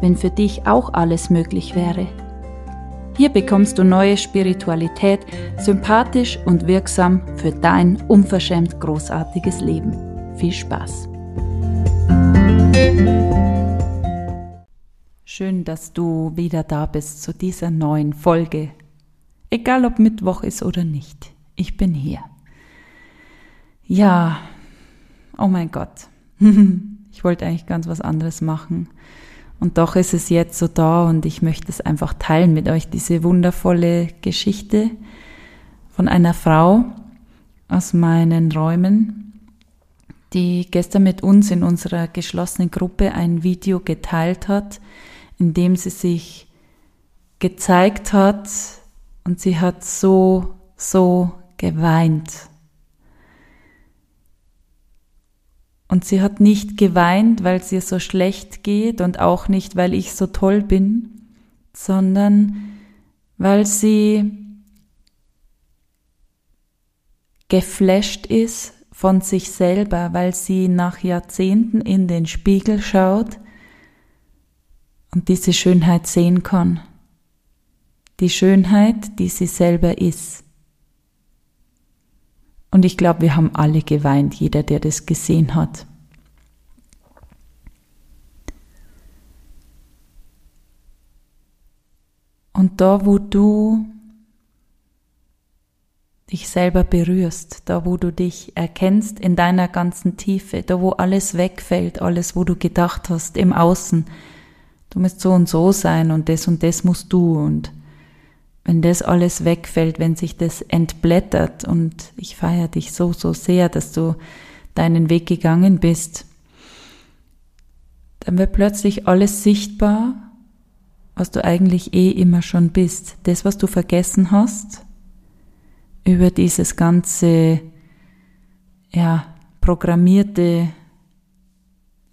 wenn für dich auch alles möglich wäre. Hier bekommst du neue Spiritualität, sympathisch und wirksam für dein unverschämt großartiges Leben. Viel Spaß! Schön, dass du wieder da bist zu dieser neuen Folge. Egal ob Mittwoch ist oder nicht, ich bin hier. Ja, oh mein Gott. ich wollte eigentlich ganz was anderes machen. Und doch ist es jetzt so da und ich möchte es einfach teilen mit euch, diese wundervolle Geschichte von einer Frau aus meinen Räumen, die gestern mit uns in unserer geschlossenen Gruppe ein Video geteilt hat, in dem sie sich gezeigt hat und sie hat so, so geweint. Und sie hat nicht geweint, weil es ihr so schlecht geht und auch nicht, weil ich so toll bin, sondern weil sie geflasht ist von sich selber, weil sie nach Jahrzehnten in den Spiegel schaut und diese Schönheit sehen kann. Die Schönheit, die sie selber ist. Und ich glaube, wir haben alle geweint, jeder, der das gesehen hat. Und da, wo du dich selber berührst, da, wo du dich erkennst in deiner ganzen Tiefe, da, wo alles wegfällt, alles, wo du gedacht hast, im Außen, du musst so und so sein und das und das musst du und wenn das alles wegfällt, wenn sich das entblättert und ich feiere dich so, so sehr, dass du deinen Weg gegangen bist, dann wird plötzlich alles sichtbar, was du eigentlich eh immer schon bist. Das, was du vergessen hast, über dieses ganze, ja, programmierte,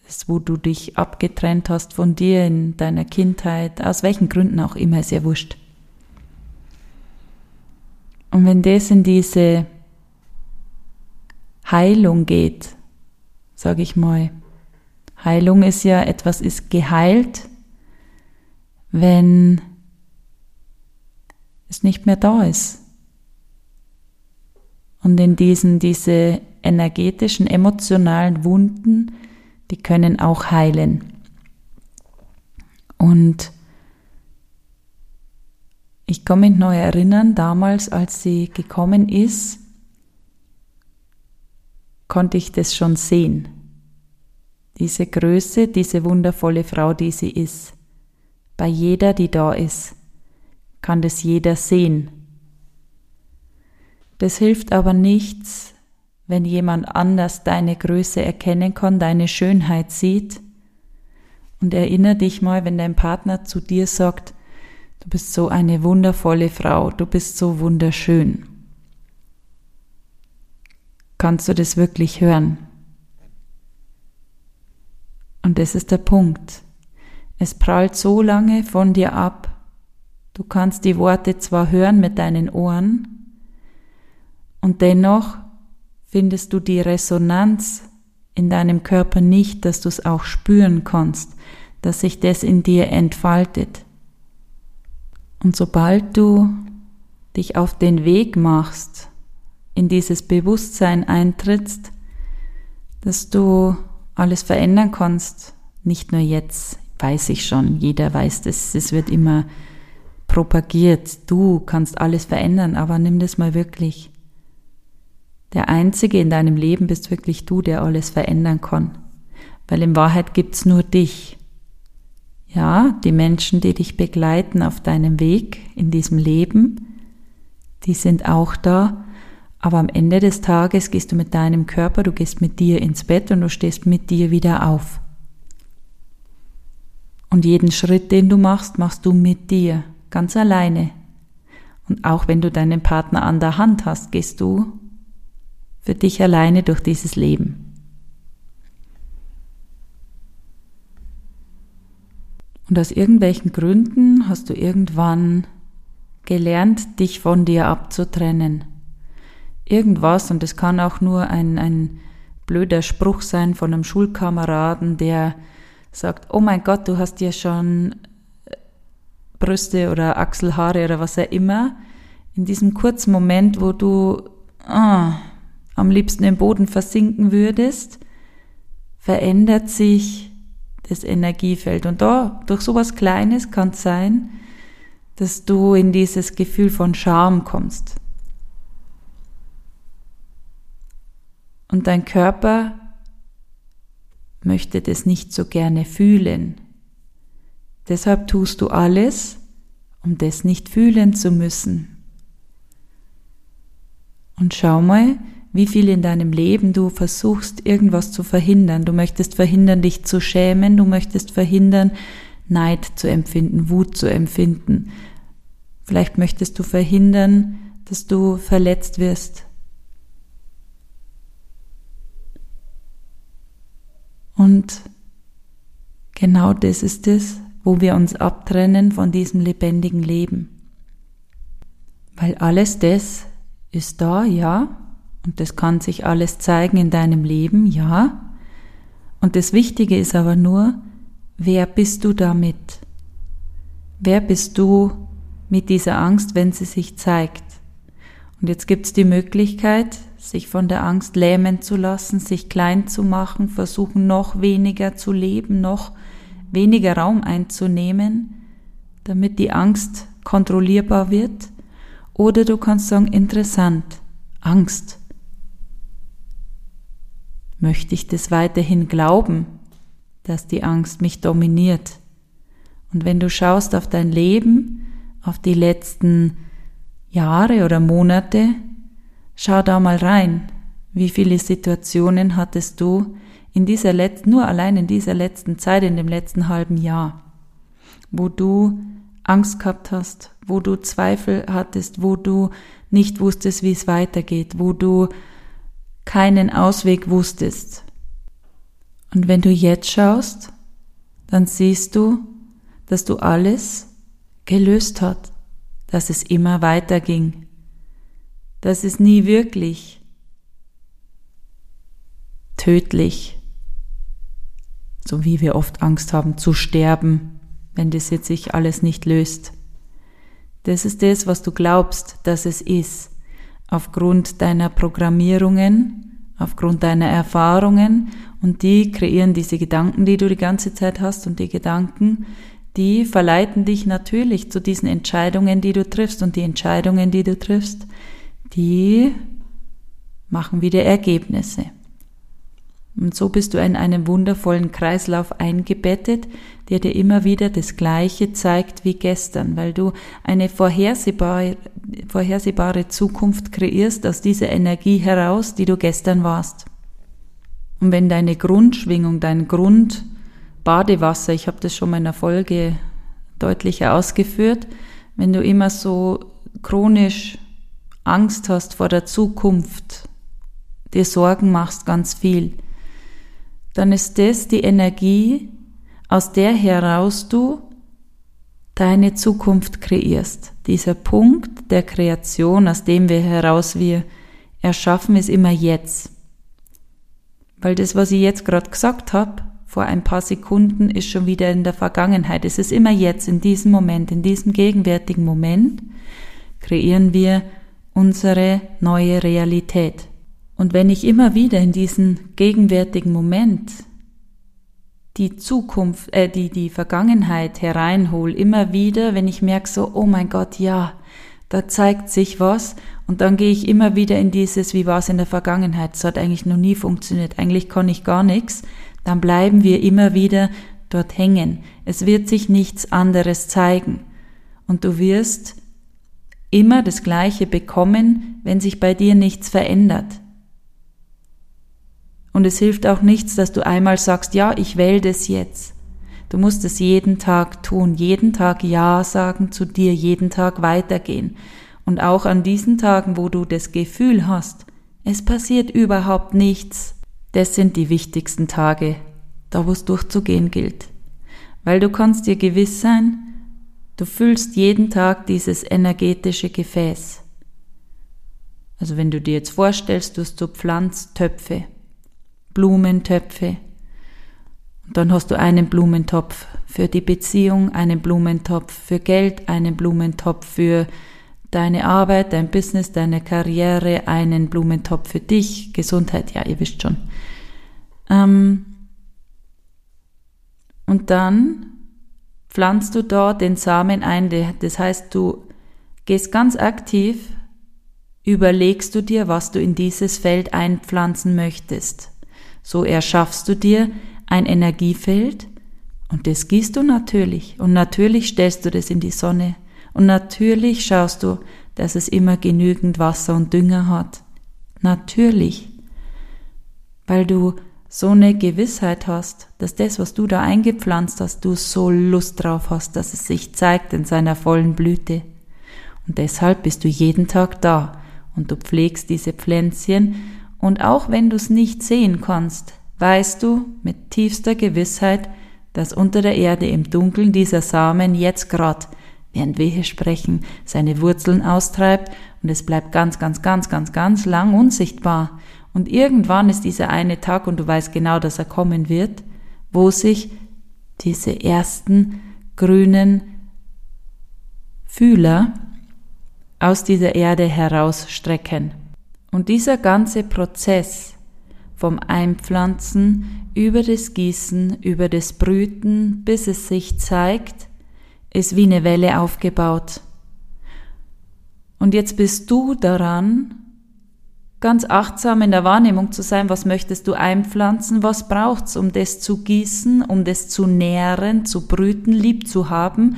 das, wo du dich abgetrennt hast von dir in deiner Kindheit, aus welchen Gründen auch immer, ist ja wurscht. Und wenn das in diese Heilung geht, sage ich mal, Heilung ist ja etwas ist geheilt, wenn es nicht mehr da ist. Und in diesen, diese energetischen, emotionalen Wunden, die können auch heilen. Und ich kann mich noch erinnern, damals, als sie gekommen ist, konnte ich das schon sehen. Diese Größe, diese wundervolle Frau, die sie ist. Bei jeder, die da ist, kann das jeder sehen. Das hilft aber nichts, wenn jemand anders deine Größe erkennen kann, deine Schönheit sieht. Und erinnere dich mal, wenn dein Partner zu dir sagt, Du bist so eine wundervolle Frau, du bist so wunderschön. Kannst du das wirklich hören? Und das ist der Punkt. Es prallt so lange von dir ab. Du kannst die Worte zwar hören mit deinen Ohren, und dennoch findest du die Resonanz in deinem Körper nicht, dass du es auch spüren kannst, dass sich das in dir entfaltet. Und sobald du dich auf den Weg machst, in dieses Bewusstsein eintrittst, dass du alles verändern kannst, nicht nur jetzt, weiß ich schon, jeder weiß das, es wird immer propagiert, du kannst alles verändern, aber nimm das mal wirklich. Der Einzige in deinem Leben bist wirklich du, der alles verändern kann. Weil in Wahrheit gibt's nur dich. Ja, die Menschen, die dich begleiten auf deinem Weg in diesem Leben, die sind auch da. Aber am Ende des Tages gehst du mit deinem Körper, du gehst mit dir ins Bett und du stehst mit dir wieder auf. Und jeden Schritt, den du machst, machst du mit dir, ganz alleine. Und auch wenn du deinen Partner an der Hand hast, gehst du für dich alleine durch dieses Leben. Und aus irgendwelchen Gründen hast du irgendwann gelernt, dich von dir abzutrennen. Irgendwas, und es kann auch nur ein, ein blöder Spruch sein von einem Schulkameraden, der sagt, oh mein Gott, du hast ja schon äh, Brüste oder Achselhaare oder was auch immer. In diesem kurzen Moment, wo du ah, am liebsten im Boden versinken würdest, verändert sich das Energiefeld. Und da, durch sowas Kleines kann es sein, dass du in dieses Gefühl von Scham kommst. Und dein Körper möchte das nicht so gerne fühlen. Deshalb tust du alles, um das nicht fühlen zu müssen. Und schau mal, wie viel in deinem Leben du versuchst, irgendwas zu verhindern. Du möchtest verhindern, dich zu schämen, du möchtest verhindern, Neid zu empfinden, Wut zu empfinden. Vielleicht möchtest du verhindern, dass du verletzt wirst. Und genau das ist es, wo wir uns abtrennen von diesem lebendigen Leben. Weil alles das ist da, ja, und das kann sich alles zeigen in deinem Leben, ja. Und das Wichtige ist aber nur, wer bist du damit? Wer bist du mit dieser Angst, wenn sie sich zeigt? Und jetzt gibt es die Möglichkeit, sich von der Angst lähmen zu lassen, sich klein zu machen, versuchen noch weniger zu leben, noch weniger Raum einzunehmen, damit die Angst kontrollierbar wird. Oder du kannst sagen, interessant, Angst. Möchte ich das weiterhin glauben, dass die Angst mich dominiert? Und wenn du schaust auf dein Leben, auf die letzten Jahre oder Monate, schau da mal rein. Wie viele Situationen hattest du in dieser letzten, nur allein in dieser letzten Zeit, in dem letzten halben Jahr, wo du Angst gehabt hast, wo du Zweifel hattest, wo du nicht wusstest, wie es weitergeht, wo du keinen Ausweg wusstest. Und wenn du jetzt schaust, dann siehst du, dass du alles gelöst hat, dass es immer weiterging, dass es nie wirklich tödlich, so wie wir oft Angst haben zu sterben, wenn das jetzt sich alles nicht löst. Das ist das, was du glaubst, dass es ist aufgrund deiner Programmierungen, aufgrund deiner Erfahrungen und die kreieren diese Gedanken, die du die ganze Zeit hast und die Gedanken, die verleiten dich natürlich zu diesen Entscheidungen, die du triffst und die Entscheidungen, die du triffst, die machen wieder Ergebnisse. Und so bist du in einem wundervollen Kreislauf eingebettet, der dir immer wieder das Gleiche zeigt wie gestern, weil du eine vorhersehbare, vorhersehbare Zukunft kreierst aus dieser Energie heraus, die du gestern warst. Und wenn deine Grundschwingung, dein Grundbadewasser, ich habe das schon mal in der Folge deutlicher ausgeführt, wenn du immer so chronisch Angst hast vor der Zukunft, dir Sorgen machst ganz viel, dann ist das die Energie, aus der heraus du deine Zukunft kreierst. Dieser Punkt der Kreation, aus dem wir heraus wir erschaffen, ist immer jetzt. Weil das, was ich jetzt gerade gesagt habe, vor ein paar Sekunden, ist schon wieder in der Vergangenheit. Es ist immer jetzt, in diesem Moment, in diesem gegenwärtigen Moment, kreieren wir unsere neue Realität. Und wenn ich immer wieder in diesen gegenwärtigen Moment die Zukunft, äh, die, die Vergangenheit hereinhole, immer wieder, wenn ich merke so, oh mein Gott, ja, da zeigt sich was. Und dann gehe ich immer wieder in dieses, wie war es in der Vergangenheit, es hat eigentlich noch nie funktioniert, eigentlich kann ich gar nichts, dann bleiben wir immer wieder dort hängen. Es wird sich nichts anderes zeigen. Und du wirst immer das Gleiche bekommen, wenn sich bei dir nichts verändert. Und es hilft auch nichts, dass du einmal sagst, ja, ich wähle das jetzt. Du musst es jeden Tag tun, jeden Tag Ja sagen zu dir, jeden Tag weitergehen. Und auch an diesen Tagen, wo du das Gefühl hast, es passiert überhaupt nichts, das sind die wichtigsten Tage, da wo es durchzugehen gilt. Weil du kannst dir gewiss sein, du füllst jeden Tag dieses energetische Gefäß. Also wenn du dir jetzt vorstellst, du hast so Pflanztöpfe, Blumentöpfe, und dann hast du einen Blumentopf für die Beziehung, einen Blumentopf für Geld, einen Blumentopf für deine Arbeit, dein Business, deine Karriere, einen Blumentopf für dich, Gesundheit, ja, ihr wisst schon. Ähm, und dann pflanzt du dort den Samen ein, das heißt, du gehst ganz aktiv, überlegst du dir, was du in dieses Feld einpflanzen möchtest. So erschaffst du dir ein Energiefeld und das gießt du natürlich und natürlich stellst du das in die Sonne und natürlich schaust du, dass es immer genügend Wasser und Dünger hat. Natürlich. Weil du so eine Gewissheit hast, dass das, was du da eingepflanzt hast, du so Lust drauf hast, dass es sich zeigt in seiner vollen Blüte. Und deshalb bist du jeden Tag da und du pflegst diese Pflänzchen und auch wenn du es nicht sehen kannst, weißt du mit tiefster Gewissheit, dass unter der Erde im Dunkeln dieser Samen jetzt grad, während wir hier sprechen, seine Wurzeln austreibt und es bleibt ganz, ganz, ganz, ganz, ganz lang unsichtbar und irgendwann ist dieser eine Tag, und du weißt genau, dass er kommen wird, wo sich diese ersten grünen Fühler aus dieser Erde herausstrecken. Und dieser ganze Prozess vom Einpflanzen über das Gießen, über das Brüten, bis es sich zeigt, ist wie eine Welle aufgebaut. Und jetzt bist du daran, ganz achtsam in der Wahrnehmung zu sein, was möchtest du einpflanzen, was braucht's, um das zu gießen, um das zu nähren, zu brüten, lieb zu haben,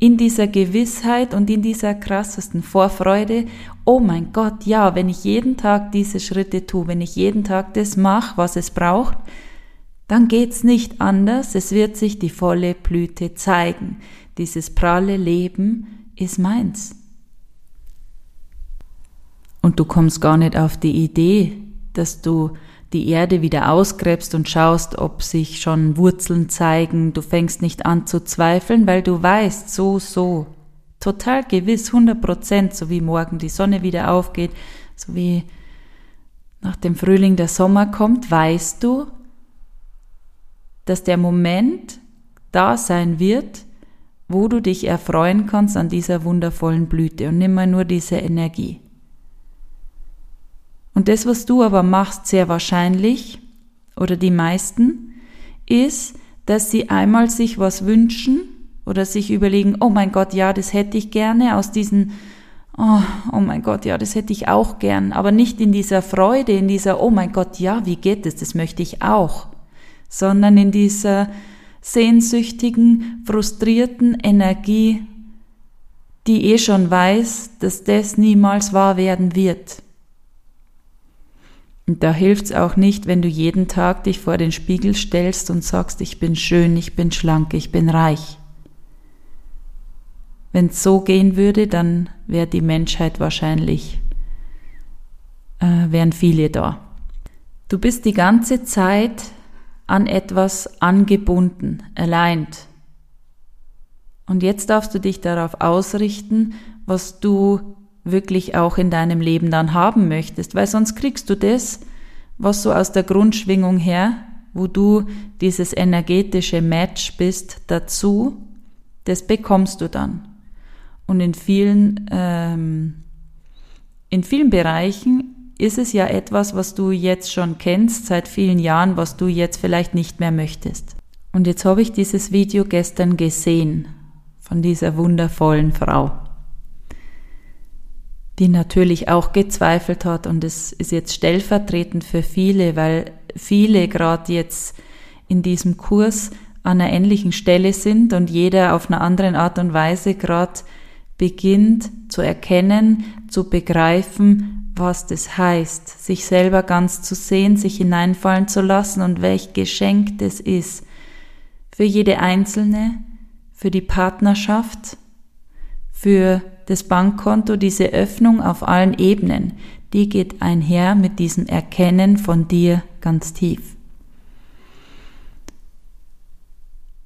in dieser Gewissheit und in dieser krassesten Vorfreude, oh mein Gott, ja, wenn ich jeden Tag diese Schritte tue, wenn ich jeden Tag das mache, was es braucht, dann geht's nicht anders, es wird sich die volle Blüte zeigen. Dieses pralle Leben ist meins. Und du kommst gar nicht auf die Idee, dass du die Erde wieder ausgräbst und schaust, ob sich schon Wurzeln zeigen. Du fängst nicht an zu zweifeln, weil du weißt, so, so, total gewiss, 100 Prozent, so wie morgen die Sonne wieder aufgeht, so wie nach dem Frühling der Sommer kommt, weißt du, dass der Moment da sein wird, wo du dich erfreuen kannst an dieser wundervollen Blüte und nimm mal nur diese Energie. Und das, was du aber machst, sehr wahrscheinlich, oder die meisten, ist, dass sie einmal sich was wünschen oder sich überlegen, oh mein Gott, ja, das hätte ich gerne aus diesen, oh, oh mein Gott, ja, das hätte ich auch gern, aber nicht in dieser Freude, in dieser, oh mein Gott, ja, wie geht es, das möchte ich auch, sondern in dieser sehnsüchtigen, frustrierten Energie, die eh schon weiß, dass das niemals wahr werden wird. Und da hilft's auch nicht, wenn du jeden Tag dich vor den Spiegel stellst und sagst, ich bin schön, ich bin schlank, ich bin reich. Wenn's so gehen würde, dann wäre die Menschheit wahrscheinlich, äh, wären viele da. Du bist die ganze Zeit an etwas angebunden, alleint. Und jetzt darfst du dich darauf ausrichten, was du wirklich auch in deinem Leben dann haben möchtest, weil sonst kriegst du das, was so aus der Grundschwingung her, wo du dieses energetische Match bist, dazu, das bekommst du dann. Und in vielen, ähm, in vielen Bereichen ist es ja etwas, was du jetzt schon kennst seit vielen Jahren, was du jetzt vielleicht nicht mehr möchtest. Und jetzt habe ich dieses Video gestern gesehen von dieser wundervollen Frau die natürlich auch gezweifelt hat und es ist jetzt stellvertretend für viele, weil viele gerade jetzt in diesem Kurs an einer ähnlichen Stelle sind und jeder auf einer anderen Art und Weise gerade beginnt zu erkennen, zu begreifen, was das heißt, sich selber ganz zu sehen, sich hineinfallen zu lassen und welch Geschenk das ist, für jede Einzelne, für die Partnerschaft, für das Bankkonto, diese Öffnung auf allen Ebenen, die geht einher mit diesem Erkennen von dir ganz tief.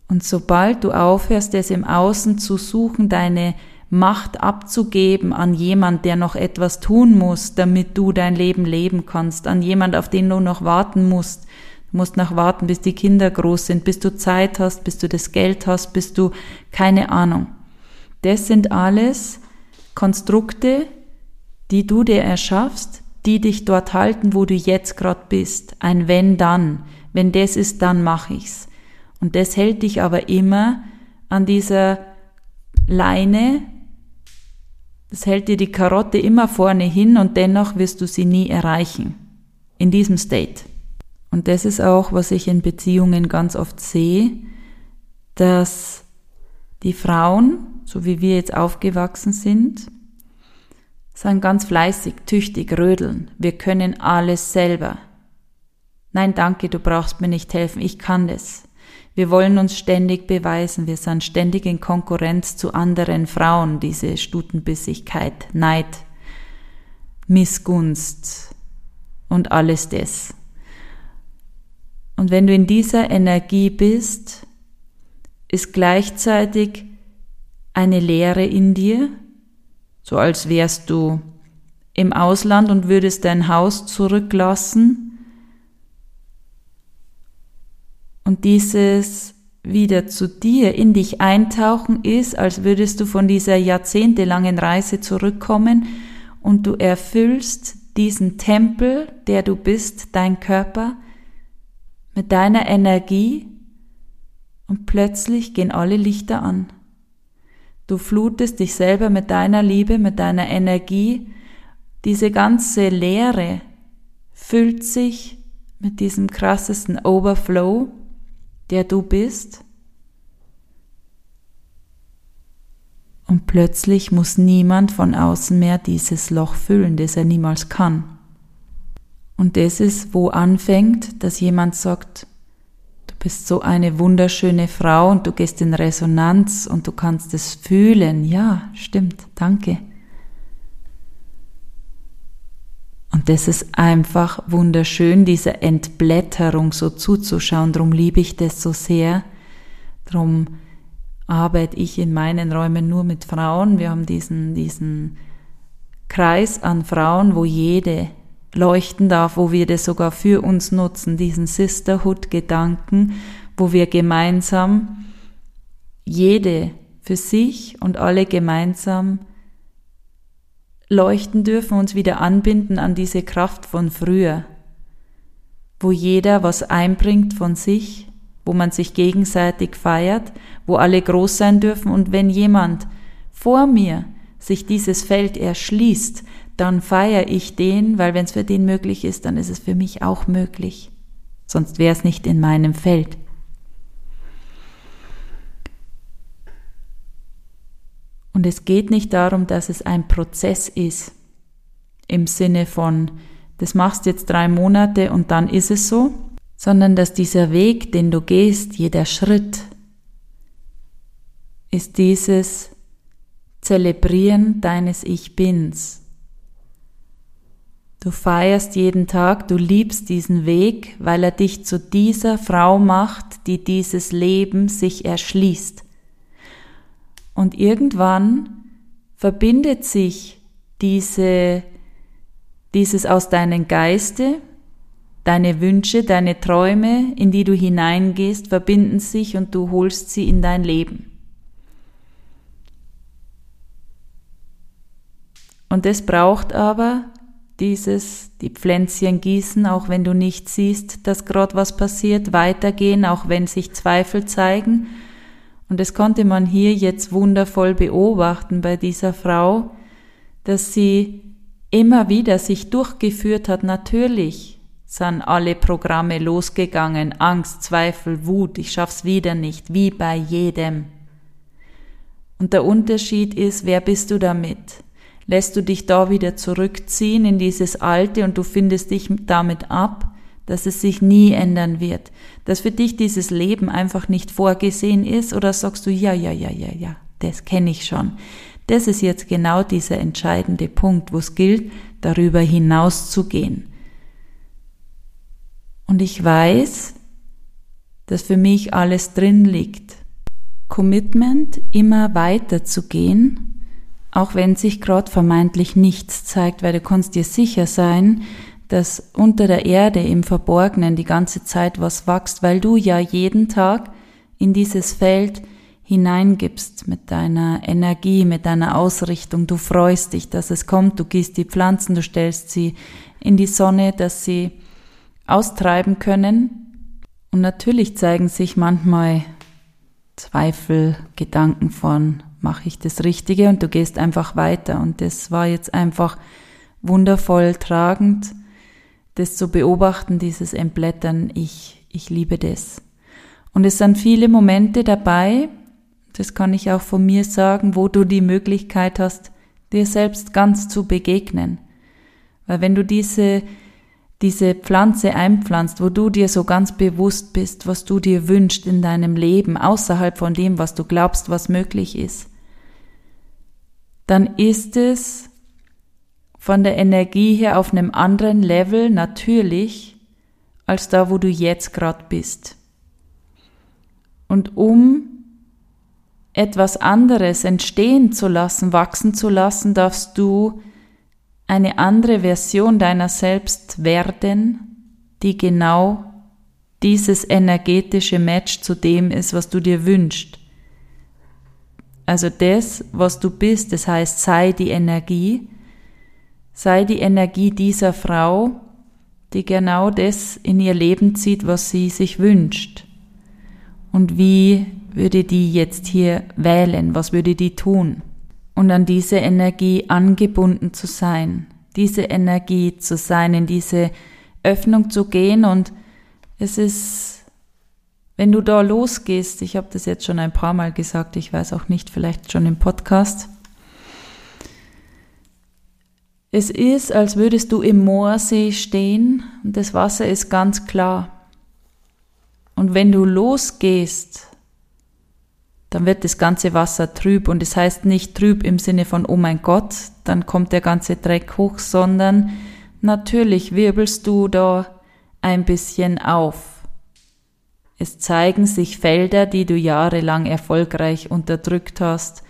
Und sobald du aufhörst, es im Außen zu suchen, deine Macht abzugeben an jemand, der noch etwas tun muss, damit du dein Leben leben kannst, an jemand, auf den du noch warten musst, du musst noch warten, bis die Kinder groß sind, bis du Zeit hast, bis du das Geld hast, bis du keine Ahnung. Das sind alles Konstrukte, die du dir erschaffst, die dich dort halten, wo du jetzt gerade bist. Ein wenn dann. Wenn das ist, dann mach ich's. Und das hält dich aber immer an dieser Leine, das hält dir die Karotte immer vorne hin und dennoch wirst du sie nie erreichen. In diesem State. Und das ist auch, was ich in Beziehungen ganz oft sehe, dass die Frauen so wie wir jetzt aufgewachsen sind, sind ganz fleißig, tüchtig, rödeln. Wir können alles selber. Nein, danke, du brauchst mir nicht helfen, ich kann das. Wir wollen uns ständig beweisen, wir sind ständig in Konkurrenz zu anderen Frauen, diese Stutenbissigkeit, Neid, Missgunst und alles das. Und wenn du in dieser Energie bist, ist gleichzeitig eine Leere in dir, so als wärst du im Ausland und würdest dein Haus zurücklassen. Und dieses wieder zu dir in dich eintauchen ist, als würdest du von dieser jahrzehntelangen Reise zurückkommen und du erfüllst diesen Tempel, der du bist, dein Körper, mit deiner Energie und plötzlich gehen alle Lichter an. Du flutest dich selber mit deiner Liebe, mit deiner Energie. Diese ganze Leere füllt sich mit diesem krassesten Overflow, der du bist. Und plötzlich muss niemand von außen mehr dieses Loch füllen, das er niemals kann. Und das ist, wo anfängt, dass jemand sagt, bist so eine wunderschöne Frau und du gehst in Resonanz und du kannst es fühlen. Ja, stimmt, danke. Und das ist einfach wunderschön, diese Entblätterung so zuzuschauen. Darum liebe ich das so sehr. Darum arbeite ich in meinen Räumen nur mit Frauen. Wir haben diesen, diesen Kreis an Frauen, wo jede leuchten darf, wo wir das sogar für uns nutzen, diesen Sisterhood-Gedanken, wo wir gemeinsam jede für sich und alle gemeinsam leuchten dürfen, uns wieder anbinden an diese Kraft von früher, wo jeder was einbringt von sich, wo man sich gegenseitig feiert, wo alle groß sein dürfen und wenn jemand vor mir sich dieses Feld erschließt, dann feiere ich den, weil wenn es für den möglich ist, dann ist es für mich auch möglich. Sonst wäre es nicht in meinem Feld. Und es geht nicht darum, dass es ein Prozess ist, im Sinne von, das machst jetzt drei Monate und dann ist es so, sondern dass dieser Weg, den du gehst, jeder Schritt, ist dieses Zelebrieren deines Ich Bins, Du feierst jeden Tag, du liebst diesen Weg, weil er dich zu dieser Frau macht, die dieses Leben sich erschließt. Und irgendwann verbindet sich diese, dieses aus deinem Geiste, deine Wünsche, deine Träume, in die du hineingehst, verbinden sich und du holst sie in dein Leben. Und es braucht aber dieses, die Pflänzchen gießen, auch wenn du nicht siehst, dass gerade was passiert, weitergehen, auch wenn sich Zweifel zeigen. Und das konnte man hier jetzt wundervoll beobachten bei dieser Frau, dass sie immer wieder sich durchgeführt hat. Natürlich sind alle Programme losgegangen, Angst, Zweifel, Wut, ich schaff's wieder nicht, wie bei jedem. Und der Unterschied ist, wer bist du damit? lässt du dich da wieder zurückziehen in dieses Alte und du findest dich damit ab, dass es sich nie ändern wird, dass für dich dieses Leben einfach nicht vorgesehen ist oder sagst du, ja, ja, ja, ja, ja, das kenne ich schon. Das ist jetzt genau dieser entscheidende Punkt, wo es gilt, darüber hinaus zu gehen. Und ich weiß, dass für mich alles drin liegt. Commitment, immer weiter zu gehen, auch wenn sich gerade vermeintlich nichts zeigt, weil du kannst dir sicher sein, dass unter der Erde im Verborgenen die ganze Zeit was wächst, weil du ja jeden Tag in dieses Feld hineingibst mit deiner Energie, mit deiner Ausrichtung. Du freust dich, dass es kommt, du gießt die Pflanzen, du stellst sie in die Sonne, dass sie austreiben können. Und natürlich zeigen sich manchmal Zweifel, Gedanken von, mache ich das Richtige? Und du gehst einfach weiter. Und das war jetzt einfach wundervoll tragend das zu beobachten, dieses Entblättern, ich, ich liebe das. Und es sind viele Momente dabei, das kann ich auch von mir sagen, wo du die Möglichkeit hast, dir selbst ganz zu begegnen. Weil wenn du diese, diese Pflanze einpflanzt, wo du dir so ganz bewusst bist, was du dir wünschst in deinem Leben, außerhalb von dem, was du glaubst, was möglich ist, dann ist es von der Energie her auf einem anderen Level natürlich als da, wo du jetzt gerade bist. Und um etwas anderes entstehen zu lassen, wachsen zu lassen, darfst du eine andere Version deiner selbst werden, die genau dieses energetische Match zu dem ist, was du dir wünschst. Also das, was du bist, das heißt, sei die Energie, sei die Energie dieser Frau, die genau das in ihr Leben zieht, was sie sich wünscht. Und wie würde die jetzt hier wählen? Was würde die tun? Und an diese Energie angebunden zu sein, diese Energie zu sein, in diese Öffnung zu gehen. Und es ist, wenn du da losgehst, ich habe das jetzt schon ein paar Mal gesagt, ich weiß auch nicht, vielleicht schon im Podcast, es ist, als würdest du im Moorsee stehen und das Wasser ist ganz klar. Und wenn du losgehst, dann wird das ganze Wasser trüb und es das heißt nicht trüb im Sinne von, oh mein Gott, dann kommt der ganze Dreck hoch, sondern natürlich wirbelst du da ein bisschen auf. Es zeigen sich Felder, die du jahrelang erfolgreich unterdrückt hast.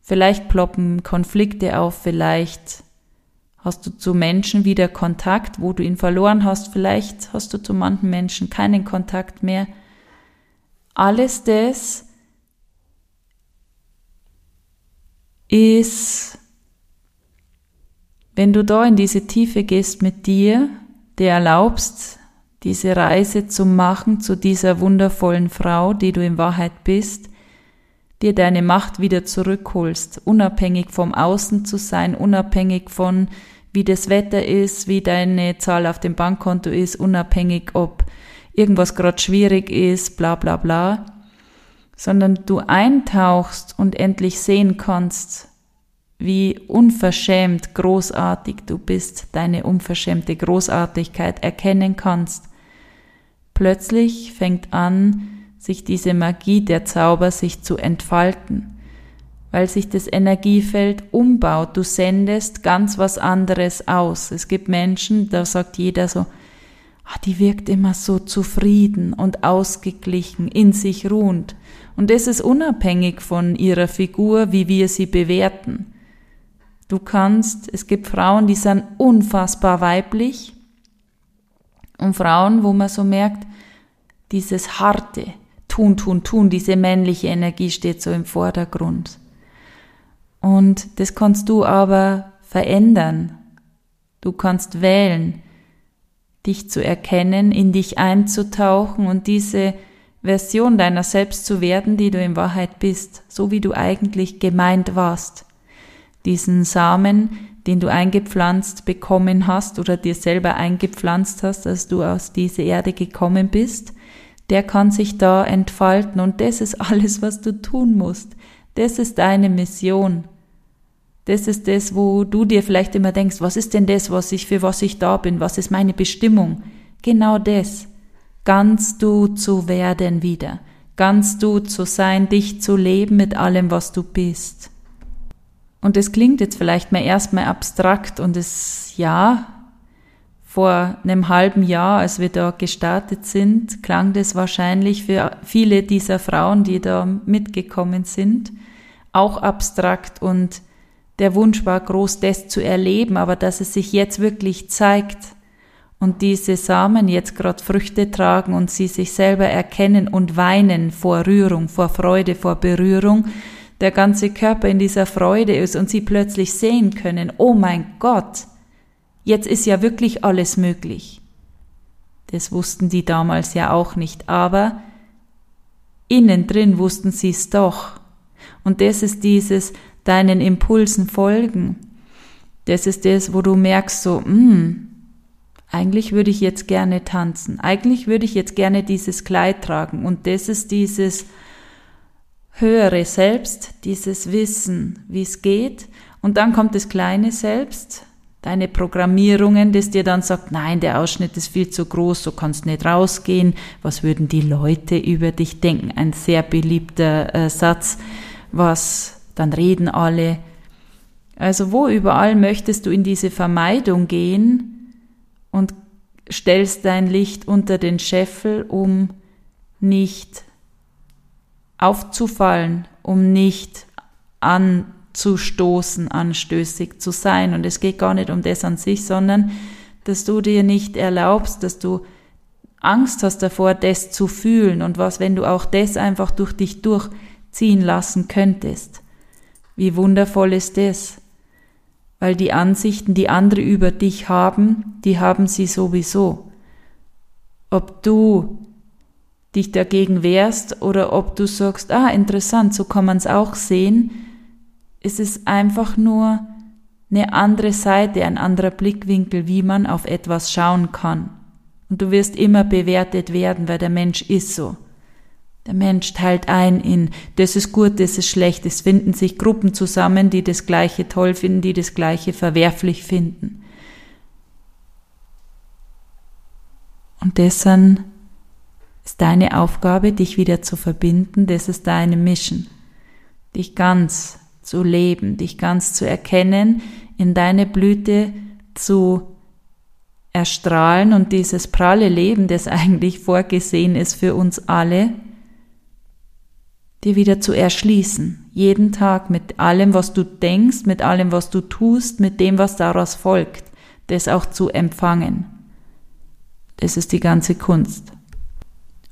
Vielleicht ploppen Konflikte auf, vielleicht Hast du zu Menschen wieder Kontakt, wo du ihn verloren hast? Vielleicht hast du zu manchen Menschen keinen Kontakt mehr. Alles das ist, wenn du da in diese Tiefe gehst mit dir, dir erlaubst, diese Reise zu machen zu dieser wundervollen Frau, die du in Wahrheit bist, dir deine Macht wieder zurückholst, unabhängig vom Außen zu sein, unabhängig von wie das Wetter ist, wie deine Zahl auf dem Bankkonto ist, unabhängig ob irgendwas gerade schwierig ist, bla bla bla, sondern du eintauchst und endlich sehen kannst, wie unverschämt großartig du bist, deine unverschämte Großartigkeit erkennen kannst. Plötzlich fängt an, sich diese Magie der Zauber sich zu entfalten weil sich das Energiefeld umbaut. Du sendest ganz was anderes aus. Es gibt Menschen, da sagt jeder so, ah, die wirkt immer so zufrieden und ausgeglichen, in sich ruhend. Und das ist unabhängig von ihrer Figur, wie wir sie bewerten. Du kannst, es gibt Frauen, die sind unfassbar weiblich und Frauen, wo man so merkt, dieses harte, tun, tun, tun, diese männliche Energie steht so im Vordergrund. Und das kannst du aber verändern. Du kannst wählen, dich zu erkennen, in dich einzutauchen und diese Version deiner selbst zu werden, die du in Wahrheit bist, so wie du eigentlich gemeint warst. Diesen Samen, den du eingepflanzt bekommen hast oder dir selber eingepflanzt hast, als du aus dieser Erde gekommen bist, der kann sich da entfalten und das ist alles, was du tun musst. Das ist deine Mission. Das ist das, wo du dir vielleicht immer denkst, was ist denn das, was ich, für was ich da bin? Was ist meine Bestimmung? Genau das. Ganz du zu werden wieder. Ganz du zu sein, dich zu leben mit allem, was du bist. Und es klingt jetzt vielleicht mal erstmal abstrakt und es, ja, vor einem halben Jahr, als wir da gestartet sind, klang das wahrscheinlich für viele dieser Frauen, die da mitgekommen sind, auch abstrakt und der Wunsch war groß, das zu erleben, aber dass es sich jetzt wirklich zeigt und diese Samen jetzt gerade Früchte tragen und sie sich selber erkennen und weinen vor Rührung, vor Freude, vor Berührung, der ganze Körper in dieser Freude ist und sie plötzlich sehen können, oh mein Gott, Jetzt ist ja wirklich alles möglich. Das wussten die damals ja auch nicht, aber innen drin wussten sie es doch. Und das ist dieses deinen Impulsen folgen. Das ist das, wo du merkst so, hm, eigentlich würde ich jetzt gerne tanzen. Eigentlich würde ich jetzt gerne dieses Kleid tragen. Und das ist dieses höhere Selbst, dieses Wissen, wie es geht. Und dann kommt das kleine Selbst, deine Programmierungen, das dir dann sagt, nein, der Ausschnitt ist viel zu groß, du kannst nicht rausgehen, was würden die Leute über dich denken? Ein sehr beliebter äh, Satz, was dann reden alle. Also wo überall möchtest du in diese Vermeidung gehen und stellst dein Licht unter den Scheffel, um nicht aufzufallen, um nicht an zu stoßen, anstößig zu sein. Und es geht gar nicht um das an sich, sondern dass du dir nicht erlaubst, dass du Angst hast davor, das zu fühlen und was, wenn du auch das einfach durch dich durchziehen lassen könntest. Wie wundervoll ist das? Weil die Ansichten, die andere über dich haben, die haben sie sowieso. Ob du dich dagegen wehrst oder ob du sagst, ah, interessant, so kann man es auch sehen, ist es einfach nur eine andere Seite, ein anderer Blickwinkel, wie man auf etwas schauen kann. Und du wirst immer bewertet werden, weil der Mensch ist so. Der Mensch teilt ein in, das ist gut, das ist schlecht. Es finden sich Gruppen zusammen, die das Gleiche toll finden, die das Gleiche verwerflich finden. Und dessen ist deine Aufgabe, dich wieder zu verbinden. Das ist deine Mission. Dich ganz zu leben, dich ganz zu erkennen, in deine Blüte zu erstrahlen und dieses pralle Leben, das eigentlich vorgesehen ist für uns alle, dir wieder zu erschließen. Jeden Tag mit allem, was du denkst, mit allem, was du tust, mit dem, was daraus folgt, das auch zu empfangen. Das ist die ganze Kunst.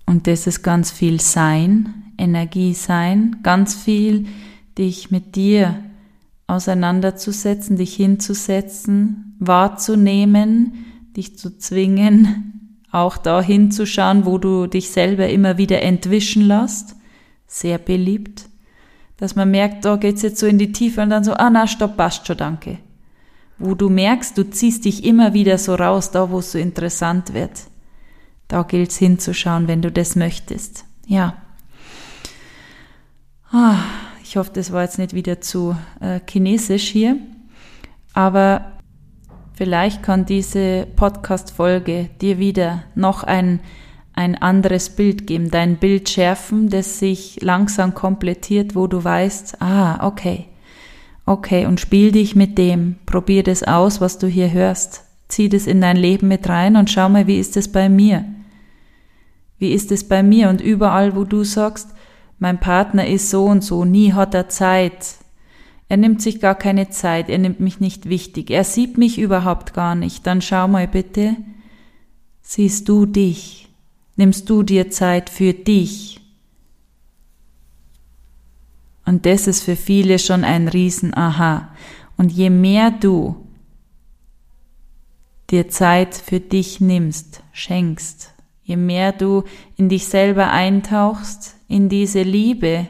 Und das ist ganz viel Sein, Energie sein, ganz viel dich mit dir auseinanderzusetzen, dich hinzusetzen, wahrzunehmen, dich zu zwingen, auch da hinzuschauen, wo du dich selber immer wieder entwischen lässt. Sehr beliebt. Dass man merkt, da geht's jetzt so in die Tiefe und dann so, ah na, stopp, passt schon, danke. Wo du merkst, du ziehst dich immer wieder so raus, da wo es so interessant wird. Da gilt's hinzuschauen, wenn du das möchtest. Ja. Ah. Ich hoffe, das war jetzt nicht wieder zu äh, chinesisch hier. Aber vielleicht kann diese Podcast-Folge dir wieder noch ein, ein anderes Bild geben, dein Bild schärfen, das sich langsam komplettiert, wo du weißt, ah, okay, okay, und spiel dich mit dem, probier das aus, was du hier hörst, zieh das in dein Leben mit rein und schau mal, wie ist es bei mir? Wie ist es bei mir? Und überall, wo du sagst, mein Partner ist so und so, nie hat er Zeit. Er nimmt sich gar keine Zeit, er nimmt mich nicht wichtig, er sieht mich überhaupt gar nicht. Dann schau mal bitte, siehst du dich? Nimmst du dir Zeit für dich? Und das ist für viele schon ein Riesen Aha. Und je mehr du dir Zeit für dich nimmst, schenkst, je mehr du in dich selber eintauchst, in diese Liebe,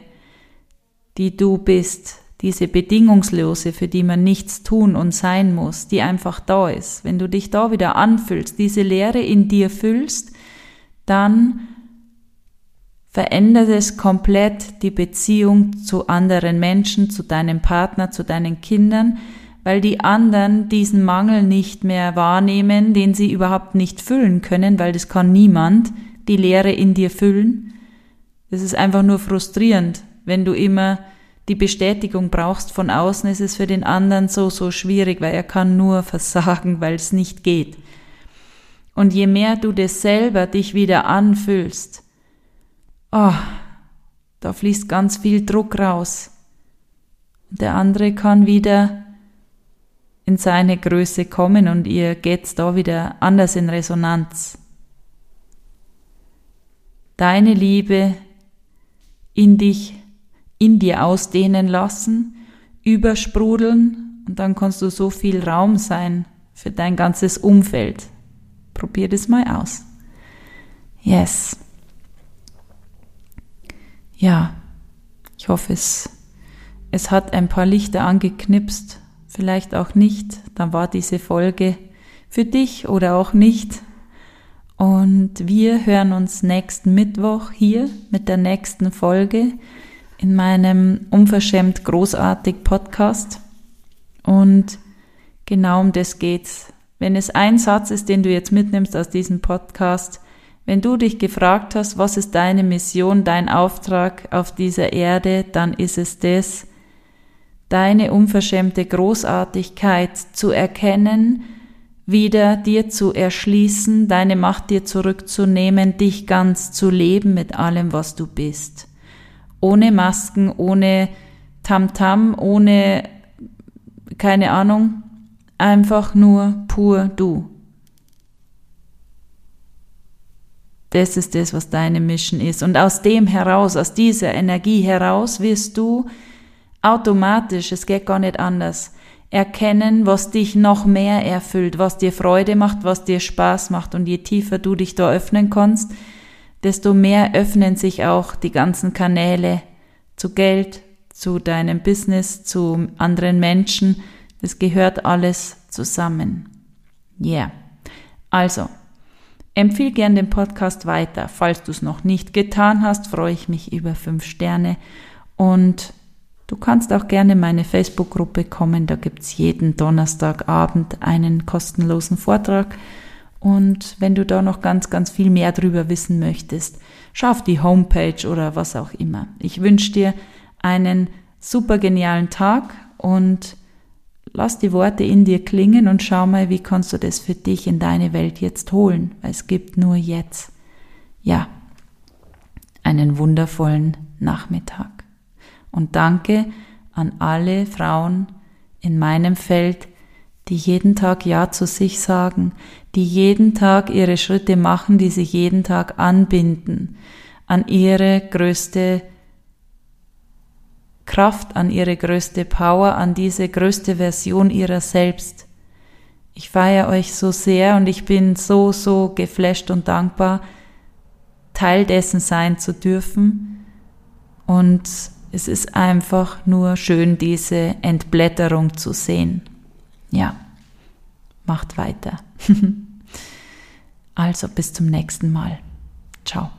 die du bist, diese bedingungslose, für die man nichts tun und sein muss, die einfach da ist. Wenn du dich da wieder anfüllst, diese Leere in dir füllst, dann verändert es komplett die Beziehung zu anderen Menschen, zu deinem Partner, zu deinen Kindern, weil die anderen diesen Mangel nicht mehr wahrnehmen, den sie überhaupt nicht füllen können, weil das kann niemand die Leere in dir füllen. Das ist einfach nur frustrierend, wenn du immer die Bestätigung brauchst von außen, ist es für den anderen so, so schwierig, weil er kann nur versagen, weil es nicht geht. Und je mehr du das selber dich wieder anfühlst, oh, da fließt ganz viel Druck raus. Der andere kann wieder in seine Größe kommen und ihr geht's da wieder anders in Resonanz. Deine Liebe in dich, in dir ausdehnen lassen, übersprudeln und dann kannst du so viel Raum sein für dein ganzes Umfeld. Probier das mal aus. Yes. Ja, ich hoffe, es, es hat ein paar Lichter angeknipst, vielleicht auch nicht. Dann war diese Folge für dich oder auch nicht. Und wir hören uns nächsten Mittwoch hier mit der nächsten Folge in meinem unverschämt großartig Podcast. Und genau um das geht's. Wenn es ein Satz ist, den du jetzt mitnimmst aus diesem Podcast, wenn du dich gefragt hast, was ist deine Mission, dein Auftrag auf dieser Erde, dann ist es das, deine unverschämte Großartigkeit zu erkennen, wieder dir zu erschließen, deine Macht dir zurückzunehmen, dich ganz zu leben mit allem, was du bist. Ohne Masken, ohne Tamtam, -Tam, ohne keine Ahnung, einfach nur pur du. Das ist das, was deine Mission ist. Und aus dem heraus, aus dieser Energie heraus wirst du automatisch, es geht gar nicht anders, erkennen, was dich noch mehr erfüllt, was dir Freude macht, was dir Spaß macht. Und je tiefer du dich da öffnen kannst, desto mehr öffnen sich auch die ganzen Kanäle zu Geld, zu deinem Business, zu anderen Menschen. Das gehört alles zusammen. Yeah. Also, Empfiehl gern den Podcast weiter. Falls du es noch nicht getan hast, freue ich mich über fünf Sterne. Und du kannst auch gerne in meine Facebook-Gruppe kommen. Da gibt's jeden Donnerstagabend einen kostenlosen Vortrag. Und wenn du da noch ganz, ganz viel mehr drüber wissen möchtest, schau auf die Homepage oder was auch immer. Ich wünsche dir einen super genialen Tag und lass die Worte in dir klingen und schau mal, wie kannst du das für dich in deine Welt jetzt holen, weil es gibt nur jetzt. Ja, einen wundervollen Nachmittag. Und danke an alle Frauen in meinem Feld, die jeden Tag Ja zu sich sagen, die jeden Tag ihre Schritte machen, die sich jeden Tag anbinden an ihre größte Kraft, an ihre größte Power, an diese größte Version ihrer selbst. Ich feiere euch so sehr und ich bin so, so geflasht und dankbar, Teil dessen sein zu dürfen. Und es ist einfach nur schön, diese Entblätterung zu sehen. Ja, macht weiter. also bis zum nächsten Mal. Ciao.